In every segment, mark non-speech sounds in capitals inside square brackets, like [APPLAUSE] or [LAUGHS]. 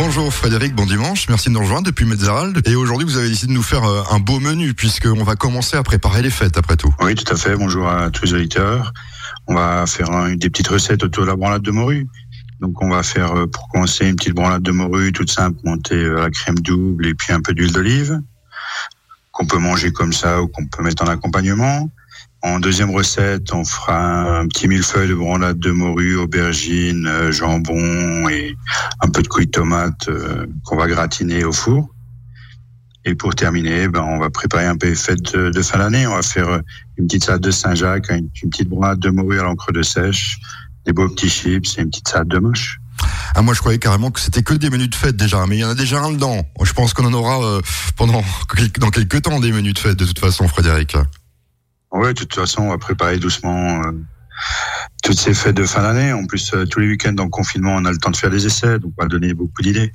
Bonjour Frédéric, bon dimanche, merci de nous rejoindre depuis Metzerald. Et aujourd'hui, vous avez décidé de nous faire euh, un beau menu puisqu'on va commencer à préparer les fêtes après tout. Oui, tout à fait. Bonjour à tous les auditeurs. On va faire des petites recettes autour de la branlade de morue. Donc on va faire euh, pour commencer une petite branlade de morue toute simple, montée euh, à la crème double et puis un peu d'huile d'olive qu'on peut manger comme ça ou qu'on peut mettre en accompagnement. En deuxième recette, on fera un petit millefeuille de branlade de morue, aubergine, euh, jambon et un peu de couille de tomate euh, qu'on va gratiner au four. Et pour terminer, ben, on va préparer un peu les fêtes de, fin d'année. On va faire euh, une petite salade de Saint-Jacques, une, petite branlade de morue à l'encre de sèche, des beaux petits chips et une petite salade de moche. Ah, moi, je croyais carrément que c'était que des menus de fête déjà, mais il y en a déjà un dedans. Je pense qu'on en aura pendant [LAUGHS] dans quelques temps des menus de fête de toute façon, Frédéric. Oui, de toute façon, on va préparer doucement euh, toutes ces fêtes de fin d'année. En plus, euh, tous les week-ends en confinement, on a le temps de faire des essais, donc on va donner beaucoup d'idées.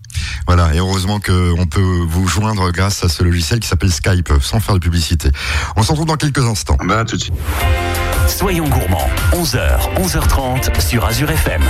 Voilà, et heureusement qu'on peut vous joindre grâce à ce logiciel qui s'appelle Skype, sans faire de publicité. On se retrouve dans quelques instants. Bah, tout de suite. Soyons gourmands, 11h, 11h30 sur Azure FM.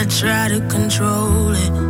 I try to control it.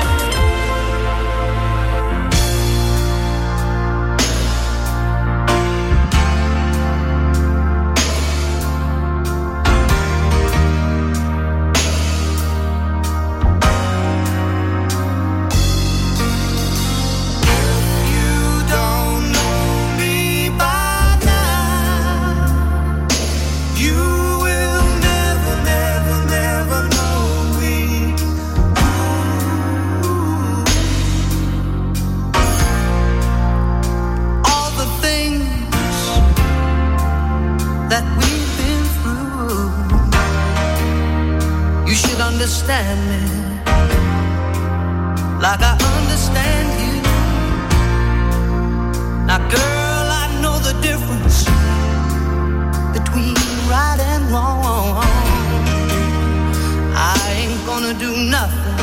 Gonna do nothing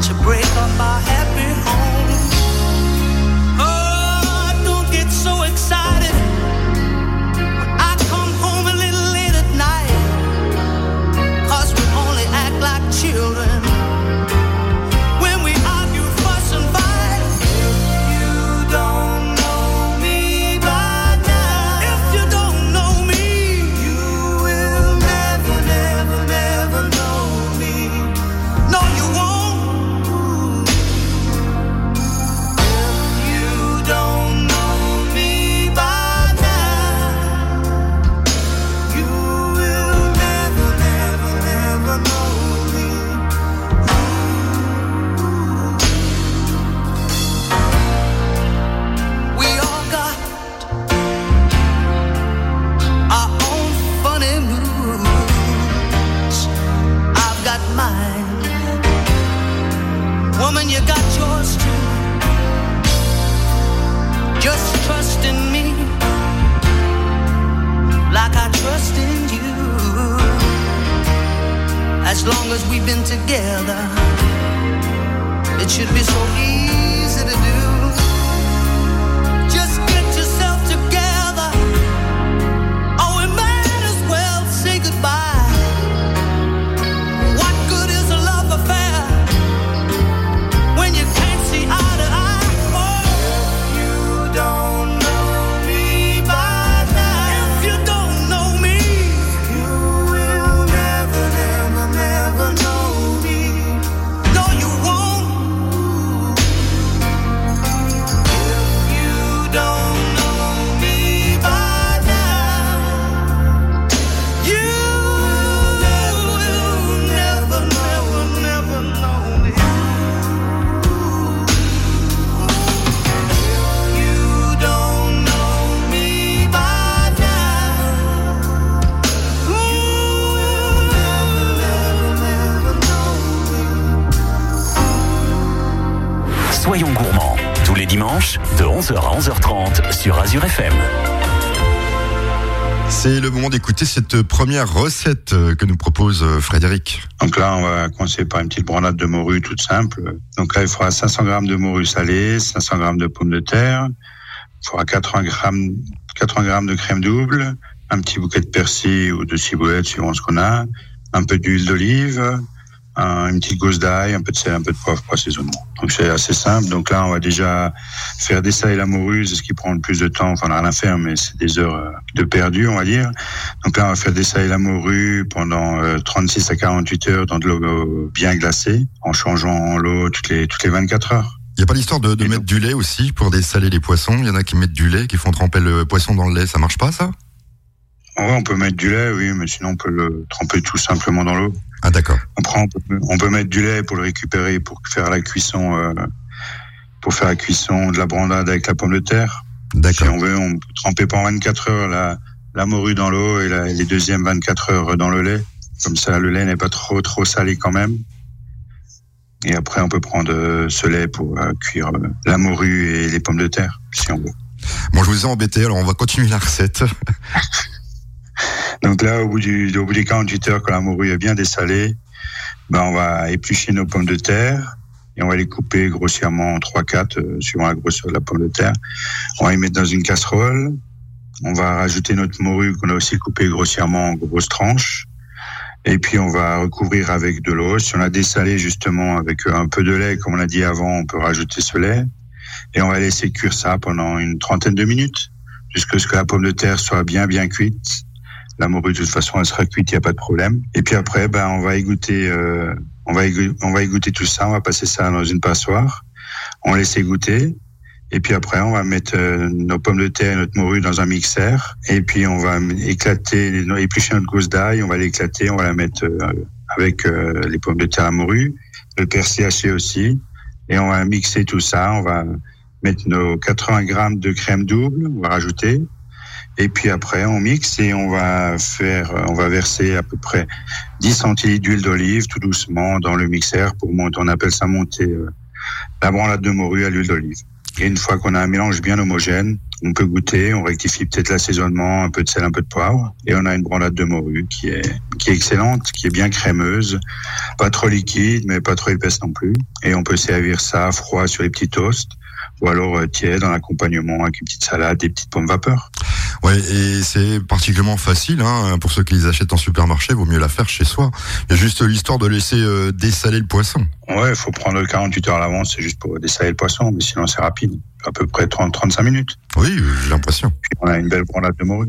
to break up our happy de 11h à 11h30 sur Azure FM. C'est le moment d'écouter cette première recette euh, que nous propose euh, Frédéric. Donc là, on va commencer par une petite branlade de morue toute simple. Donc là, il faudra 500 grammes de morue salée, 500 grammes de pommes de terre, il faudra 80 grammes, 80 grammes de crème double, un petit bouquet de persil ou de ciboulette suivant ce qu'on a, un peu d'huile d'olive, un- une petite gousse d'ail, un peu de sel, un peu de poivre pour assaisonnement. Donc c'est assez simple. Donc là, on va déjà faire dessaler la morue, c'est ce qui prend le plus de temps. Enfin, on n'a rien à faire, mais c'est des heures euh, de perdu, on va dire. Donc là, on va faire dessaler la morue pendant euh, 36 à 48 heures dans de l'eau euh, bien glacée, en changeant l'eau toutes les toutes les 24 heures. Il n'y a pas l'histoire de, de Et mettre donc- du lait aussi pour dessaler les poissons? Il y en a qui mettent du lait, qui font tremper le poisson dans le lait. Ça marche pas, ça? En vrai, on peut mettre du lait, oui, mais sinon on peut le tremper tout simplement dans l'eau. Ah, d'accord. On prend, on peut, mettre du lait pour le récupérer, pour faire la cuisson, euh, pour faire la cuisson de la brandade avec la pomme de terre. Si D'accord. on veut, on peut tremper pendant 24 heures la, la morue dans l'eau et la- les deuxièmes 24 heures dans le lait. Comme ça, le lait n'est pas trop trop salé quand même. Et après, on peut prendre euh, ce lait pour euh, cuire euh, la morue et les pommes de terre, si on veut. Bon, je vous ai embêté, alors on va continuer la recette. [LAUGHS] Donc là, au bout, du, au bout des 48 heures, quand la morue est bien dessalée, ben on va éplucher nos pommes de terre et on va les couper grossièrement en 3-4, euh, suivant la grosseur de la pomme de terre. On va les mettre dans une casserole. On va rajouter notre morue qu'on a aussi coupée grossièrement en grosses tranches. Et puis on va recouvrir avec de l'eau. Si on a dessalé justement avec un peu de lait, comme on a dit avant, on peut rajouter ce lait. Et on va laisser cuire ça pendant une trentaine de minutes, jusqu'à ce que la pomme de terre soit bien bien cuite. La morue de toute façon elle sera cuite, il n'y a pas de problème. Et puis après, ben on va égoutter, euh, on va égou- on va égoutter tout ça, on va passer ça dans une passoire. On laisse égoutter. Et puis après, on va mettre euh, nos pommes de terre et notre morue dans un mixeur. Et puis on va éclater, éplucher notre gousse d'ail, on va l'éclater, on va la mettre euh, avec euh, les pommes de terre à morue, le persil haché aussi. Et on va mixer tout ça. On va mettre nos 80 grammes de crème double, on va rajouter. Et puis après, on mixe et on va faire, on va verser à peu près 10 centilitres d'huile d'olive tout doucement dans le mixeur pour monter, on appelle ça monter euh, la branlade de morue à l'huile d'olive. Et une fois qu'on a un mélange bien homogène, on peut goûter, on rectifie peut-être l'assaisonnement, un peu de sel, un peu de poivre, et on a une branlade de morue qui est, qui est excellente, qui est bien crémeuse, pas trop liquide, mais pas trop épaisse non plus. Et on peut servir ça froid sur les petits toasts, ou alors euh, tiède en accompagnement avec une petite salade, des petites pommes vapeur. Ouais, et c'est particulièrement facile, hein, pour ceux qui les achètent en supermarché, vaut mieux la faire chez soi. Il y a juste l'histoire de laisser euh, dessaler le poisson. Ouais, il faut prendre 48 heures à l'avance, c'est juste pour dessaler le poisson, mais sinon c'est rapide, à peu près 30-35 minutes. Oui, j'ai l'impression. Puis on a une belle branlade de morue.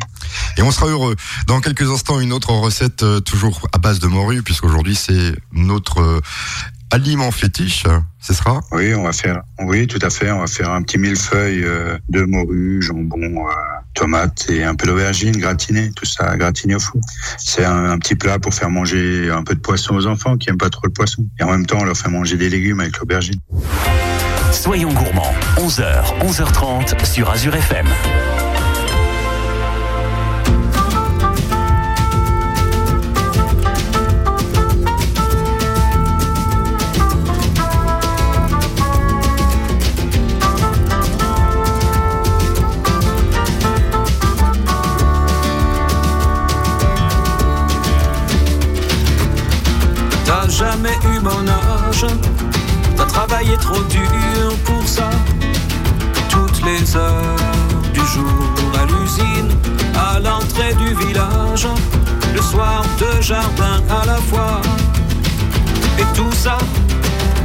Et on sera heureux. Dans quelques instants, une autre recette euh, toujours à base de morue, puisqu'aujourd'hui c'est notre euh, aliment fétiche. Ce sera? Oui, on va faire, oui, tout à fait, on va faire un petit millefeuille euh, de morue, jambon, euh, tomates et un peu d'aubergine gratinée, tout ça gratiné au four. C'est un, un petit plat pour faire manger un peu de poisson aux enfants qui aiment pas trop le poisson. Et en même temps, on leur fait manger des légumes avec l'aubergine. Soyons gourmands, 11h, 11h30 sur Azure FM. T'as travaillé trop dur pour ça. Toutes les heures du jour à l'usine, à l'entrée du village, le soir de jardin à la fois. Et tout ça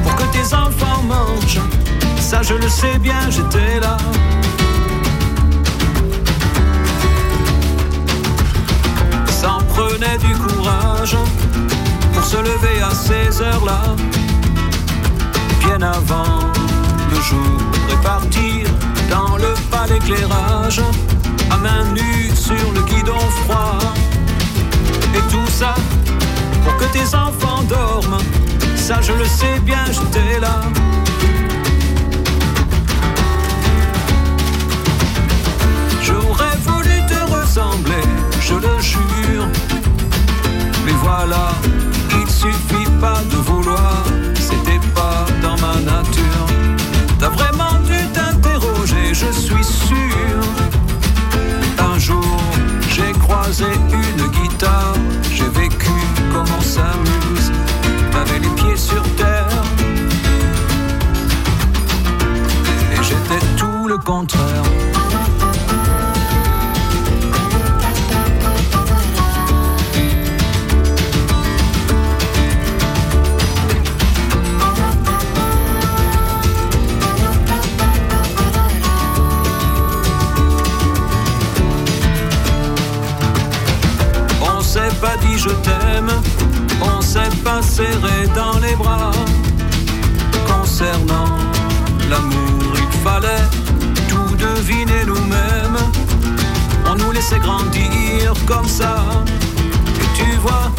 pour que tes enfants mangent. Ça je le sais bien, j'étais là. Ça en prenait du courage pour se lever à ces heures-là, avant le jour et partir dans le pas d'éclairage, à main nue sur le guidon froid. Et tout ça pour que tes enfants dorment, ça je le sais bien, j'étais là. J'aurais voulu te ressembler, je le jure. Mais voilà, il suffit je on s'est pas serré dans les bras. Concernant l'amour, il fallait tout deviner nous-mêmes. On nous laissait grandir comme ça. Et tu vois,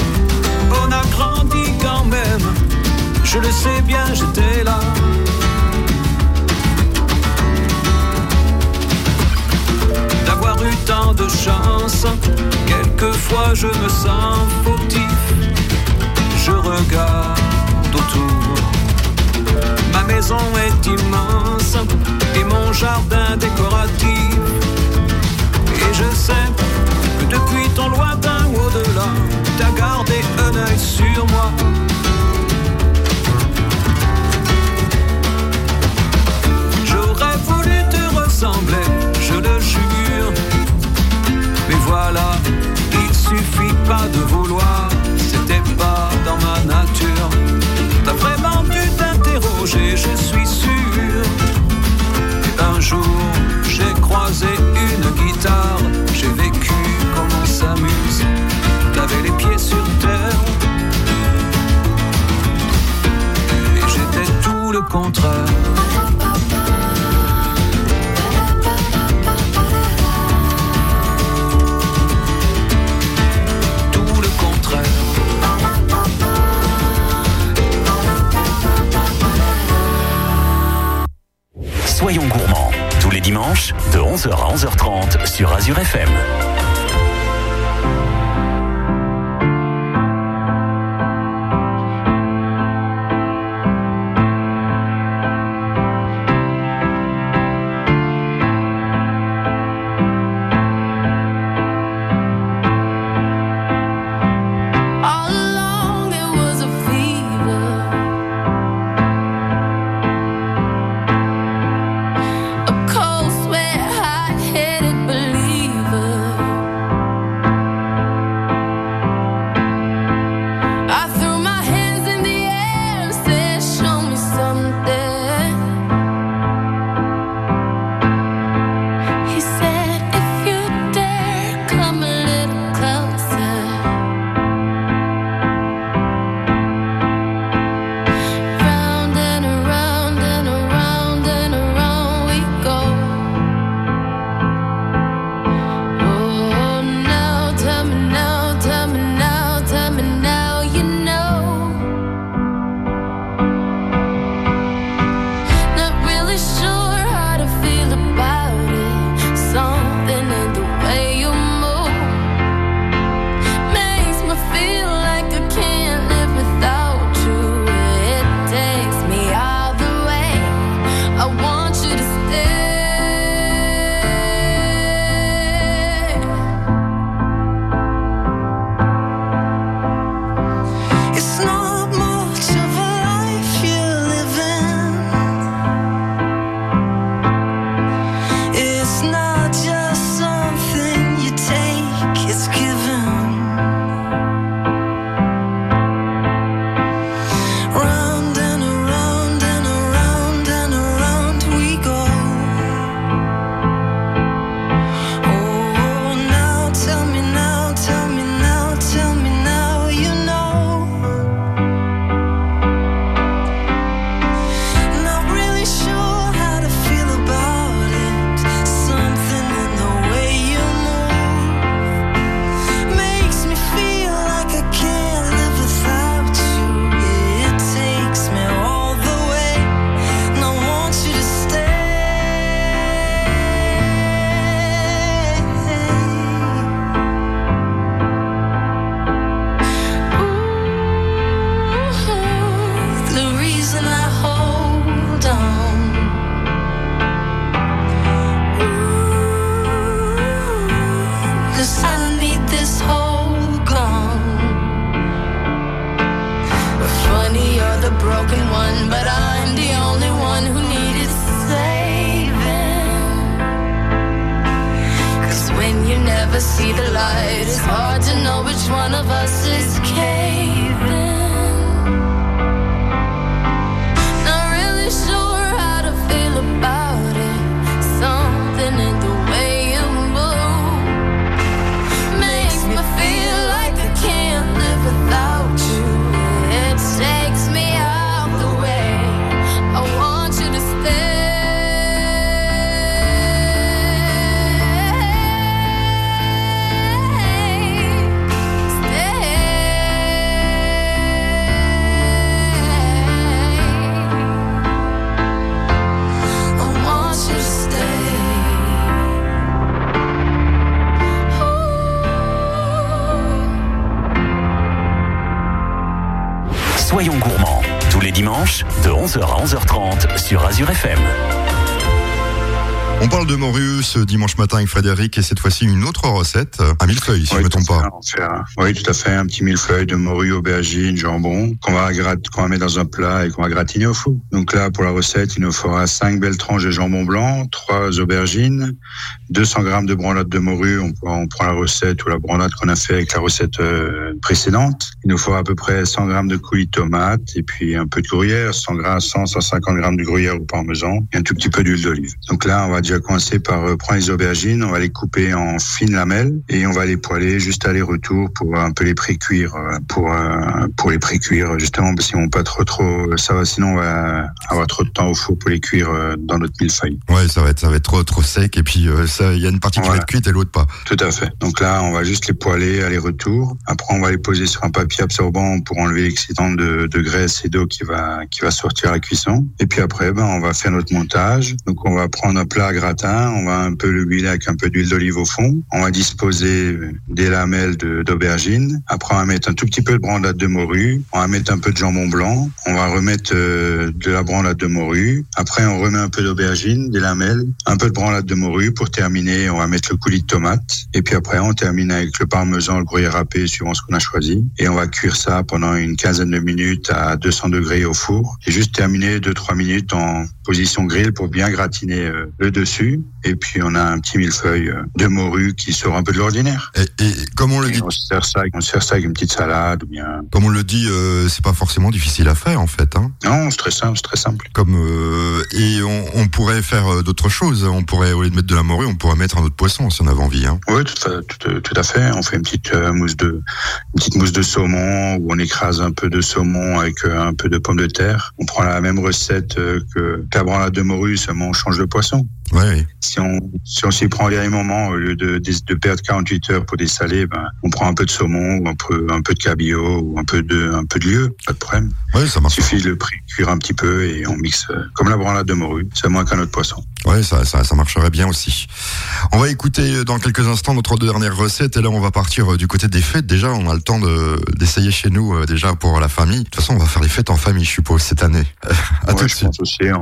on a grandi quand même. Je le sais bien, j'étais là. D'avoir eu tant de chance. Quelquefois je me sens fautif. Je regarde autour. Ma maison est immense et mon jardin décoratif. Et je sais que depuis ton lointain au-delà, t'as gardé un œil sur moi. 11h à 11h30 sur Azure FM. On parle de morue ce dimanche matin avec Frédéric et cette fois-ci une autre recette, un millefeuille si je Oui, ne me trompe pas. un- oui, tout à fait. Un petit millefeuille de morue, aubergine, jambon qu'on va, grat- qu'on va mettre dans un plat et qu'on va gratiner au four. Donc là, pour la recette, il nous faudra 5 belles tranches de jambon blanc, 3 aubergines, 200 grammes de branlade de morue. On, prend- on prend la recette ou la branlade qu'on a fait avec la recette euh, précédente. Il nous faudra à peu près 100 grammes de coulis de tomate et puis un peu de gruyère, 100 grammes, 100, 150 grammes de gruyère ou parmesan et un tout petit peu d'huile d'olive. Donc là, on va déjà commencer par euh, prendre les aubergines, on va les couper en fines lamelles et on va les poêler juste aller-retour pour un peu les pré-cuire, euh, pour euh, pour les pré-cuire justement parce qu'ils vont pas trop trop ça va sinon on va avoir trop de temps au four pour les cuire dans notre millefeuille. Ouais, ça va être, ça va être trop, trop sec et puis ça, il y a une partie qui va être cuite et l'autre pas. Tout à fait. Donc là, on va juste les poêler aller-retour. Après, on va les poser sur un papier absorbant pour enlever l'excitant de, de graisse et d'eau qui va qui va sortir à la cuisson. Et puis après, ben, on va faire notre montage. Donc on va prendre un plat gratin, on va un peu le avec un peu d'huile d'olive au fond. On va disposer des lamelles d'aubergine. Après, on va mettre un tout petit peu de brandade de morue. On va mettre un peu de jambon blanc. On va remettre euh, de la brandade de morue. Après, on remet un peu d'aubergine, des lamelles, un peu de brandade de morue. Pour terminer, on va mettre le coulis de tomate. Et puis après, on termine avec le parmesan, le gruyère râpé, suivant ce qu'on a choisi. Et on va cuire ça pendant une quinzaine de minutes à 200 degrés au four. Et juste terminer 2-3 minutes en position grill pour bien gratiner euh, le dessus. Et puis, on a un petit millefeuille euh, de morue qui sort un peu de l'ordinaire. Et, et comme on le Et dit, on se sert ça, on se sert ça avec une petite salade ou bien. comme on le dit, euh, c'est pas forcément difficile à faire en fait. Hein. Non, c'est très simple, c'est très simple. Comme euh, et on, on pourrait faire euh, d'autres choses. On pourrait au lieu de mettre de la morue, on pourrait mettre un autre poisson si on avait envie. Hein. Oui, tout à, tout, tout à fait. On fait une petite euh, mousse de, une petite mousse de saumon où on écrase un peu de saumon avec un peu de pommes de terre. On prend la même recette que la branlade de morue, seulement on change de poisson. Ouais, ouais. Si on si on s'y prend au dernier moment, au lieu de, de, de perdre 48 heures pour dessaler, ben, on prend un peu de saumon ou un peu un peu de cabillaud ou un peu de un peu de lieu, pas de problème. Ouais, ça Il marche. suffit de le cuire un petit peu et on mixe euh, comme la branlade de morue, c'est moins qu'un autre poisson. Ouais, ça, ça, ça marcherait bien aussi. On va écouter euh, dans quelques instants notre dernière recette et là on va partir euh, du côté des fêtes. Déjà, on a le temps de d'essayer chez nous déjà pour la famille. De toute façon, on va faire les fêtes en famille, je suppose, cette année. [LAUGHS] à Ouais, tout de suite. pense aussi. hein.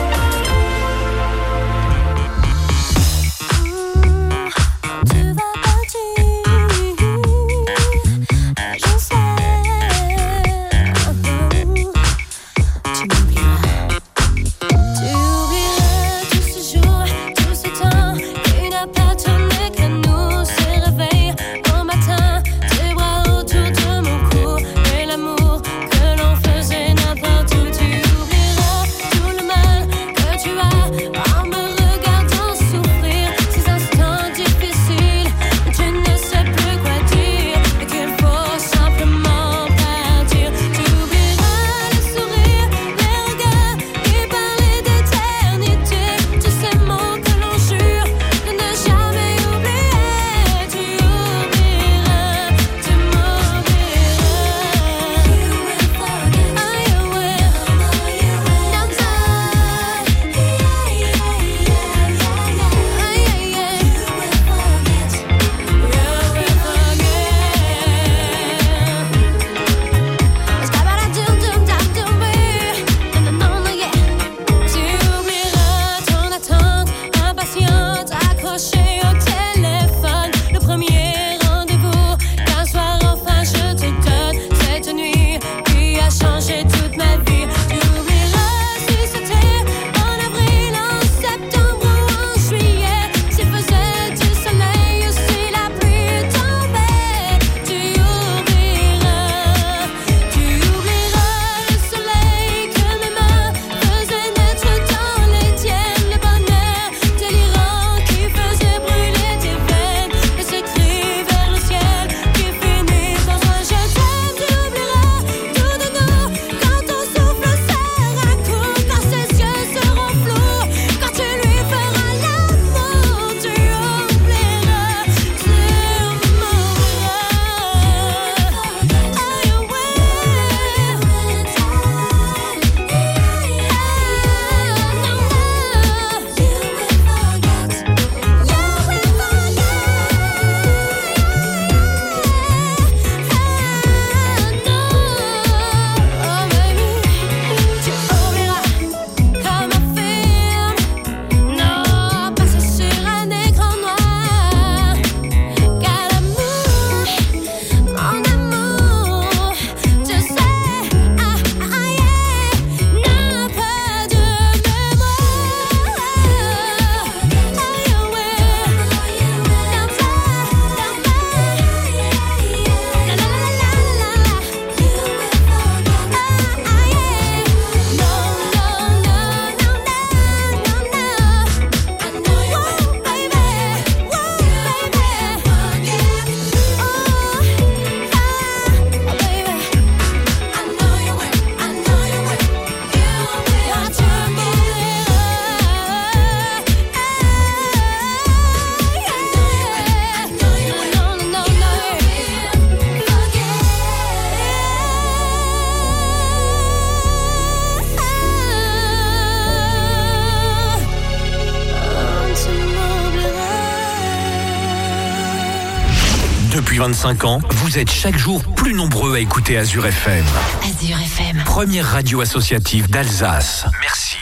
25 ans, vous êtes chaque jour plus nombreux à écouter Azure FM. Azure FM. Première radio associative d'Alsace. Merci.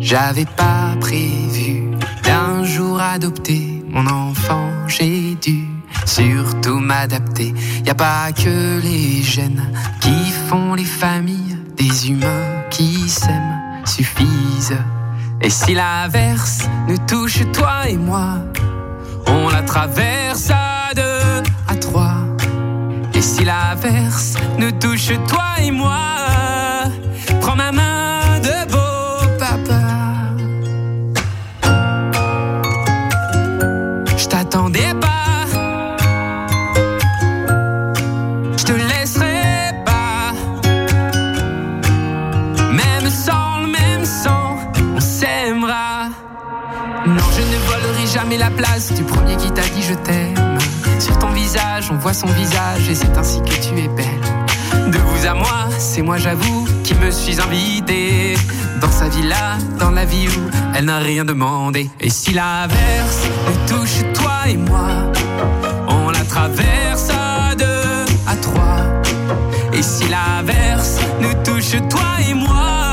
J'avais pas prévu d'un jour adopter mon enfant, j'ai dû m'adapter. Y a pas que les gènes qui font les familles, des humains qui s'aiment suffisent. Et si l'averse nous touche toi et moi, on la traverse à deux, à trois. Et si l'averse nous touche toi et moi, prends ma main jamais la place du premier qui t'a dit je t'aime. Sur ton visage, on voit son visage et c'est ainsi que tu es belle. De vous à moi, c'est moi j'avoue qui me suis invité dans sa villa, dans la vie où elle n'a rien demandé. Et si l'averse nous touche toi et moi, on la traverse Et si l'averse nous touche toi et moi,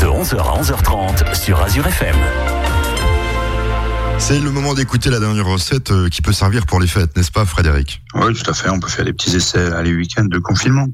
de 11h à 11h30 sur Azure FM. C'est le moment d'écouter la dernière recette euh, qui peut servir pour les fêtes, n'est-ce pas Frédéric? Oui, tout à fait. On peut faire des petits essais là, les week-ends de confinement.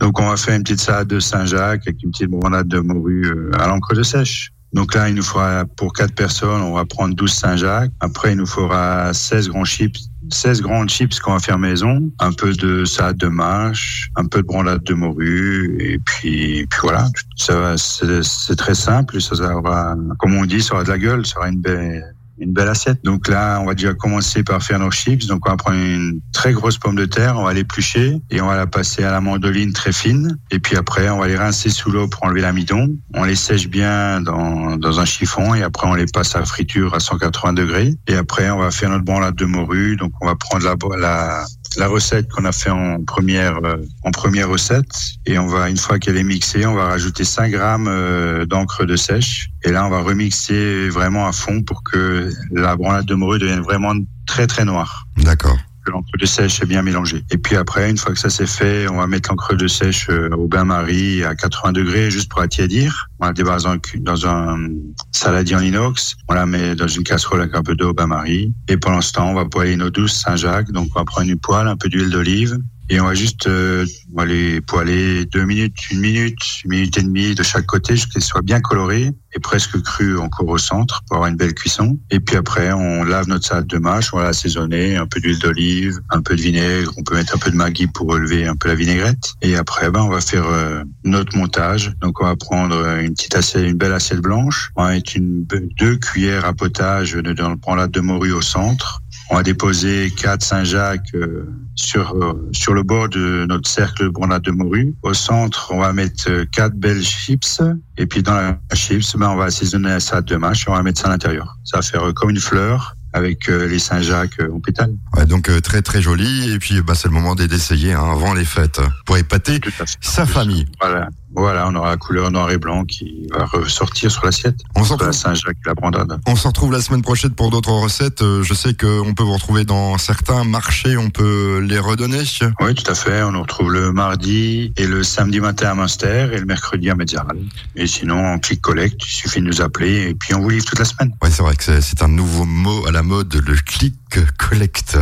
Donc, on va faire une petite salade de Saint-Jacques avec une petite bronade de morue euh, à l'encre de sèche. Donc là, il nous faudra, pour quatre personnes, on va prendre 12 Saint-Jacques. Après, il nous faudra 16 grands chips 16 grandes chips qu'on va faire maison, un peu de salade de mâche, un peu de bronade de morue, et puis, puis voilà. Ça c'est très simple, ça aura, comme on dit, ça aura de la gueule, ça aura une belle, une belle assiette. Donc là, on va déjà commencer par faire nos chips. Donc on va prendre une très grosse pomme de terre, on va l'éplucher et on va la passer à la mandoline très fine. Et puis après, on va les rincer sous l'eau pour enlever l'amidon. On les sèche bien dans, dans un chiffon et après on les passe à friture à 180 degrés. Et après, on va faire notre branlade de morue. Donc on va prendre la, la, la recette qu'on a fait en première euh, en première recette et on va une fois qu'elle est mixée, on va rajouter 5 grammes euh, d'encre de sèche et là on va remixer vraiment à fond pour que la branlade de morue devienne vraiment très très noire. D'accord. L'encre de sèche est bien mélangée. Et puis après, une fois que ça c'est fait, on va mettre l'encre de sèche euh, au bain-marie à 80 degrés juste pour attiédir. On la débarrasse dans dans un saladier en inox. On la met dans une casserole avec un peu d'eau au bain-marie. Et pendant ce temps, on va poêler nos douces Saint-Jacques. Donc on va prendre une poêle, un peu d'huile d'olive. Et on va juste euh, les poêler deux minutes, une minute, une minute et demie de chaque côté jusqu'à ce qu'elles soient bien colorées et presque crues encore au centre pour avoir une belle cuisson. Et puis après, on lave notre salade de mâche, on va l'assaisonner, un peu d'huile d'olive, un peu de vinaigre, on peut mettre un peu de maggi pour relever un peu la vinaigrette. Et après, ben, on va faire euh, notre montage. Donc on va prendre euh, une petite assiette, une belle assiette blanche, on va mettre une, deux cuillères à potage de- le branlade de morue au centre. On va déposer quatre Saint-Jacques euh, sur euh, sur le bord de notre cercle de branlade de morue. Au centre, on va mettre euh, quatre belles chips. Et puis dans la chips, ben, on va assaisonner salade de mâche et on va mettre ça à l'intérieur. Ça va faire euh, comme une fleur avec euh, les Saint-Jacques euh, en pétale. Ouais, donc euh, très très joli. Et puis bah, c'est le moment d'essayer hein, avant les fêtes pour épater sa famille. Voilà. Voilà, on aura la couleur noir et blanc qui va ressortir sur l'assiette. On s'en Saint-Jacques et la brandade. on se retrouve la semaine prochaine pour d'autres recettes. Euh, Je sais qu'on peut vous retrouver dans certains marchés, on peut les redonner. Oui, tout à fait. On nous retrouve le mardi et le samedi matin à Munster et le mercredi à Médiaral. Et sinon, en click collect, il suffit de nous appeler et puis on vous livre toute la semaine. Ouais, c'est vrai que c'est- c'est un nouveau mot à la mode, le click collect.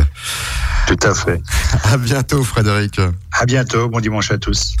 Tout à fait. [LAUGHS] À bientôt, Frédéric. À bientôt. Bon dimanche à tous.